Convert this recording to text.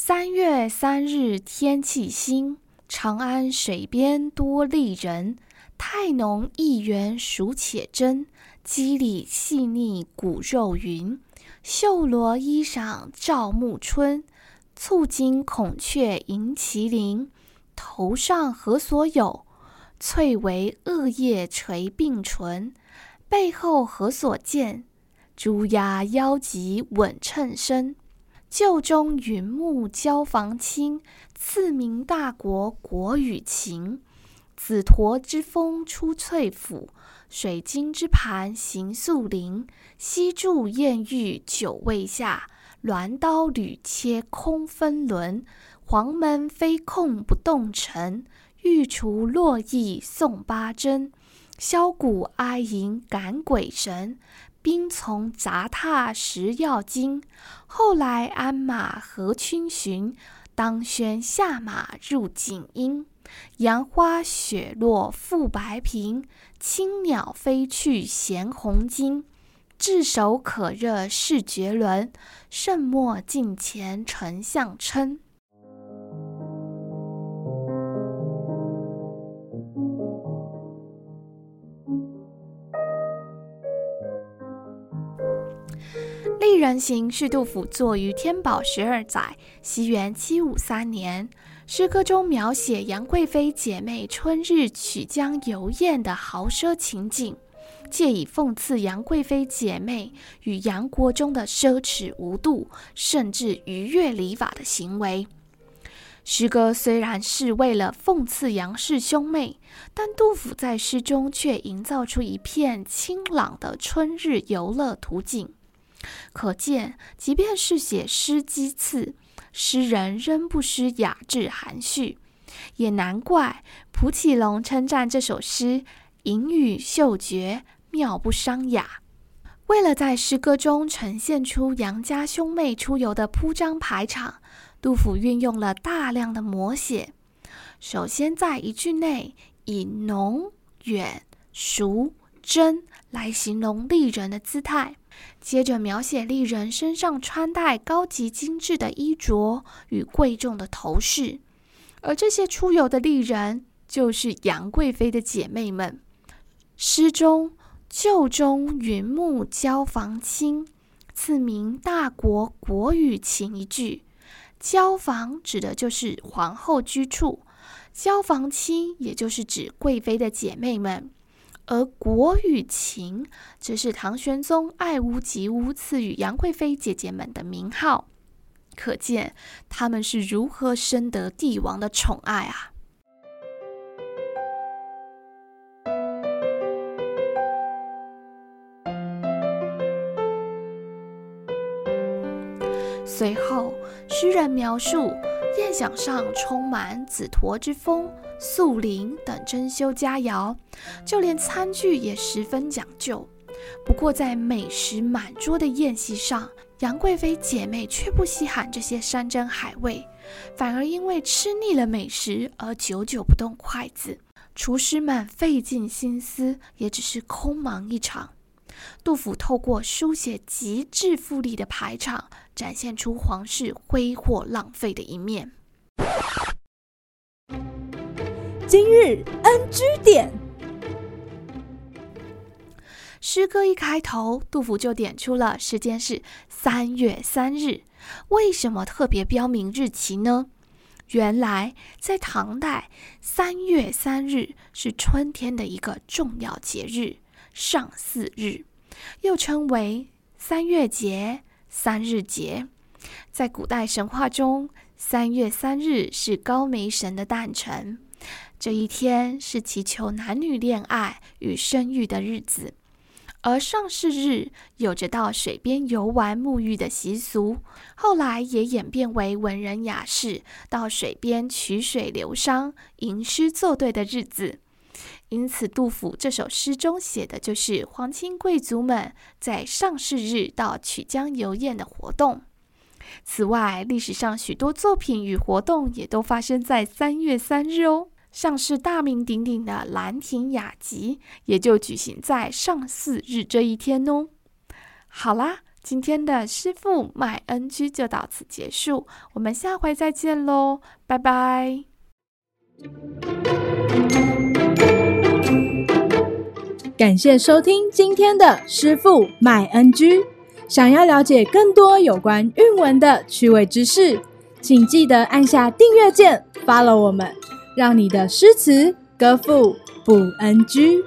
三月三日天气新，长安水边多丽人。太浓意圆数且真，肌理细腻骨肉匀。绣罗衣裳照暮春，蹙金孔雀迎麒麟。头上何所有？翠微恶叶垂并唇。背后何所见？朱鸦腰髻稳衬身。旧中云木交房倾，赐名大国国与秦。紫驼之峰出翠府，水晶之盘行素林。西柱燕玉久未下，鸾刀缕切空分轮。黄门飞控不动尘，玉厨络绎送八珍。箫鼓哀吟感鬼神。兵从杂沓食药精，后来鞍马何逡巡。当轩下马入锦阴，杨花雪落覆白苹，青鸟飞去衔红巾。炙手可热势绝伦，盛末近前丞相称。《丽人行》是杜甫作于天宝十二载（西元七五三年）。诗歌中描写杨贵妃姐妹春日曲江游宴的豪奢情景，借以讽刺杨贵妃姐妹与杨国忠的奢侈无度，甚至逾越礼法的行为。诗歌虽然是为了讽刺杨氏兄妹，但杜甫在诗中却营造出一片清朗的春日游乐图景。可见，即便是写诗讥刺，诗人仍不失雅致含蓄。也难怪蒲启龙称赞这首诗“隐语嗅觉，妙不伤雅”。为了在诗歌中呈现出杨家兄妹出游的铺张排场，杜甫运用了大量的摹写。首先，在一句内以浓、远、淑、真来形容丽人的姿态。接着描写丽人身上穿戴高级精致的衣着与贵重的头饰，而这些出游的丽人就是杨贵妃的姐妹们。诗中“旧中云木交房倾，赐名大国国语秦”一句，“交房”指的就是皇后居处，“交房倾”也就是指贵妃的姐妹们。而国与秦，则是唐玄宗爱屋及乌赐予杨贵妃姐姐们的名号，可见他们是如何深得帝王的宠爱啊！随后，诗人描述宴享上充满紫驼之风。素林等珍馐佳肴，就连餐具也十分讲究。不过，在美食满桌的宴席上，杨贵妃姐妹却不稀罕这些山珍海味，反而因为吃腻了美食而久久不动筷子。厨师们费尽心思，也只是空忙一场。杜甫透过书写极致富丽的排场，展现出皇室挥霍浪费的一面。今日 NG 点，诗歌一开头，杜甫就点出了时间是三月三日。为什么特别标明日期呢？原来在唐代，三月三日是春天的一个重要节日——上巳日，又称为三月节、三日节。在古代神话中，三月三日是高梅神的诞辰。这一天是祈求男女恋爱与生育的日子，而上巳日有着到水边游玩沐浴的习俗，后来也演变为文人雅士到水边曲水流觞、吟诗作对的日子。因此，杜甫这首诗中写的就是皇亲贵族们在上巳日到曲江游宴的活动。此外，历史上许多作品与活动也都发生在三月三日哦。像是大名鼎鼎的《兰亭雅集》，也就举行在上巳日这一天哦。好啦，今天的师傅卖恩居就到此结束，我们下回再见喽，拜拜。感谢收听今天的师傅麦恩居。想要了解更多有关韵文的趣味知识，请记得按下订阅键，follow 我们。让你的诗词歌赋不 NG。